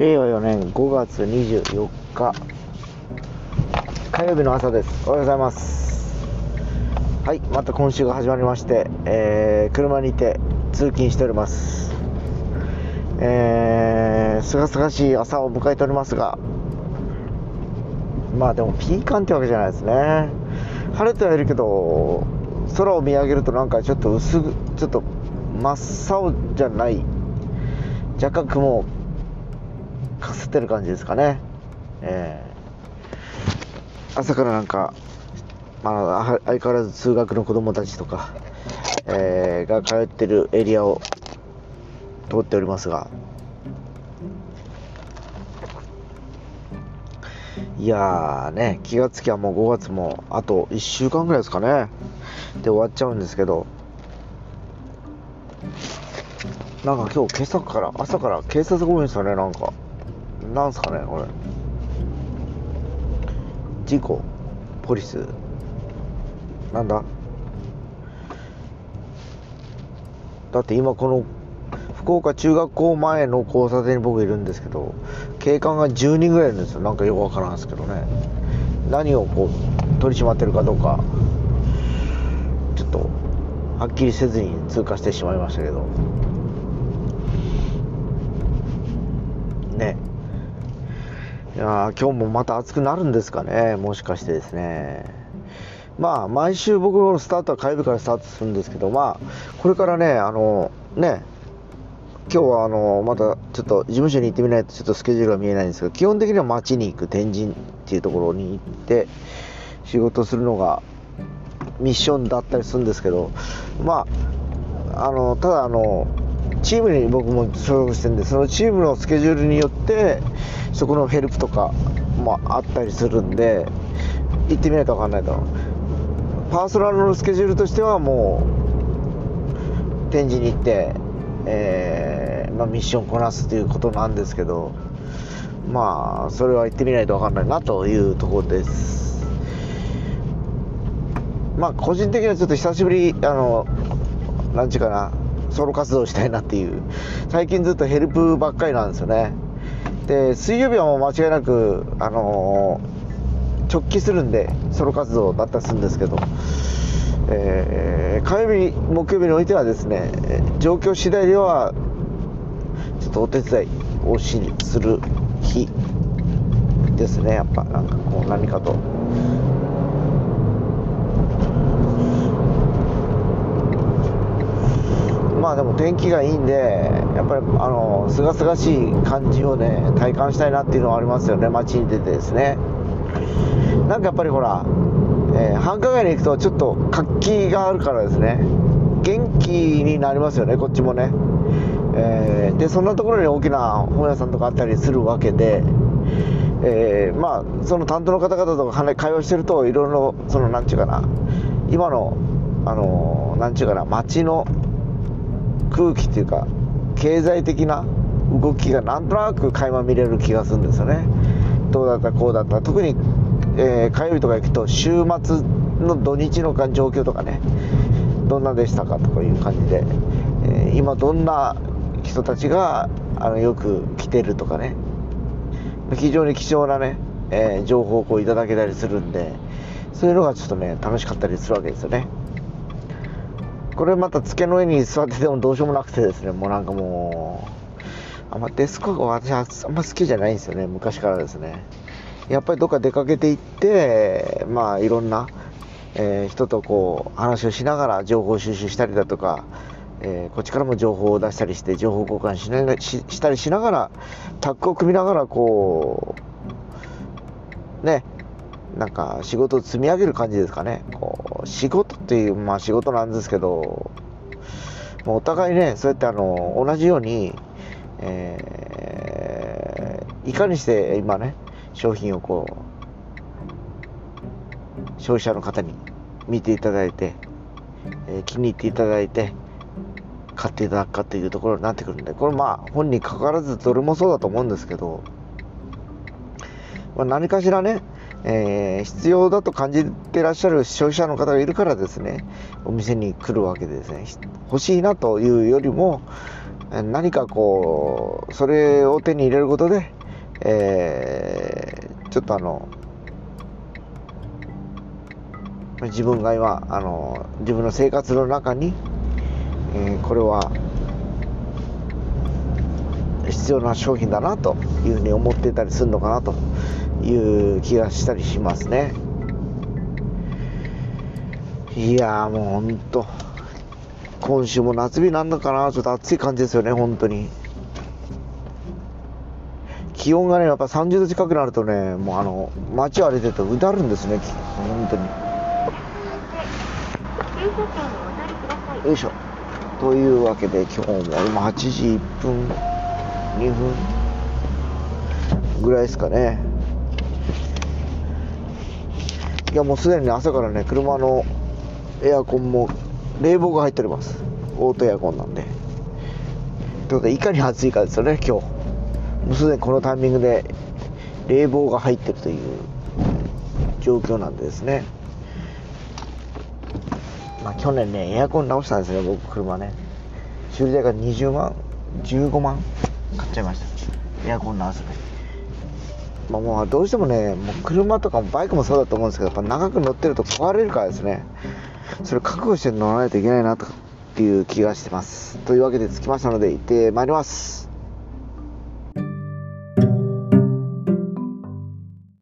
令和4年5月24日火曜日の朝です。おはようございます。はいまた今週が始まりまして、えー、車にて通勤しております。えー、すがすがしい朝を迎えておりますがまあでもピーカンってわけじゃないですね。晴れてはいるけど空を見上げるとなんかちょっと薄くちょっと真っ青じゃない。若干雲かすってる感じですかね、えー、朝からなんか、まあ、相変わらず通学の子供たちとか、えー、が通ってるエリアを通っておりますが。いやーね気がつきゃもう5月もあと1週間ぐらいですかね。で終わっちゃうんですけど。なんか今日今朝から朝から警察が多いんですよねなんか。なんすかねこれ。事故ポリス。なんだ？だって今この福岡中学校前の交差点に僕いるんですけど警官が10人ぐらいいるんですよ。なんかよくわからんですけどね。何をこう取り締まってるかどうか。ちょっとはっきりせずに通過してしまいましたけど。ね。いや今日もまた暑くなるんですかね、もしかしてですね。まあ、毎週僕のスタートは火曜日からスタートするんですけど、まあ、これからね、あの、ね、今日はあの、またちょっと事務所に行ってみないとちょっとスケジュールが見えないんですけど、基本的には街に行く、天神っていうところに行って、仕事するのがミッションだったりするんですけど、まあ、あの、ただあの、チームに僕も所属してるんで、そのチームのスケジュールによって、そこのヘルプとかもあったりするんで行ってみないと分かんないと。パーソナルのスケジュールとしてはもう展示に行って、えー、まあ、ミッションこなすということなんですけどまあそれは行ってみないと分かんないなというところです。まあ個人的にはちょっと久しぶりあの何ちゅうかな。ソロ活動したいなっていう。最近ずっとヘルプばっかりなんですよね。で水曜日はもう間違いなく、あのー、直帰するんでソロ活動だったりするんですけど、えー、火曜日木曜日においてはですね状況次第ではちょっとお手伝いをしする日ですね。やっぱなんかこう何かと。まあでも天気がいいんで、やっぱりあのすがすがしい感じをね、体感したいなっていうのはありますよね、街に出てですね。なんかやっぱりほら、えー、繁華街に行くとちょっと活気があるからですね、元気になりますよね、こっちもね。えー、で、そんなところに大きな本屋さんとかあったりするわけで、えー、まあ、その担当の方々とか会話してると、いろいろ、その、なんちゅうかな、今の、あの、なんちゅうかな、街の空気っていうか経済的な動きがなんとなく垣間見れる気がするんですよね。どうだったこうだった。特に、えー、火曜日とか行くと週末の土日の状況とかねどんなでしたかとかいう感じで、えー、今どんな人たちがあのよく来てるとかね非常に貴重なね、えー、情報をこういただけたりするんでそういうのがちょっとね楽しかったりするわけですよね。これまた机の上に座っててもどうしようもなくてですね、もうなんかもう、あんまデスクが私はあんま好きじゃないんですよね、昔からですね。やっぱりどっか出かけていって、まあいろんな、えー、人とこう話をしながら情報収集したりだとか、えー、こっちからも情報を出したりして情報交換しなししたりしながらタッグを組みながらこうねなんか仕事を積み上げる感じですかね。こう仕事っていう、まあ仕事なんですけど、もうお互いね、そうやってあの、同じように、えー、いかにして今ね、商品をこう、消費者の方に見ていただいて、えー、気に入っていただいて、買っていただくかっていうところになってくるんで、これまあ本にかかわらずどれもそうだと思うんですけど、まあ、何かしらね、えー、必要だと感じてらっしゃる消費者の方がいるからですね、お店に来るわけですね、欲しいなというよりも、何かこうそれを手に入れることで、えー、ちょっとあの自分が今あの自分の生活の中に、えー、これは必要な商品だなというふうに思ってたりするのかなという気がしたりしますね。いやもうほんと今週も夏日なんのかなちょっと暑い感じですよね本当に。気温がねやっぱ30度近くなるとねもうあの街を歩いてるとうだるんですね本当に。よいしょ。というわけで今日も今8時1分2分ぐらいですかねいやもうすでに朝からね車のエアコンも冷房が入っております。オートエアコンなんで。ということでいかに暑いかですよね今日。もうすでにこのタイミングで冷房が入ってるという状況なんでですね。まあ去年ねエアコン直したんですね僕車ね。修理代が20万15万買っちゃいました。エアコン直すまあ、もうどうしてもねもう車とかもバイクもそうだと思うんですけどやっぱ長く乗ってると壊れるからですね。それ覚悟して乗らないといけないなとっていう気がしてます。というわけで着きましたので行ってまいります。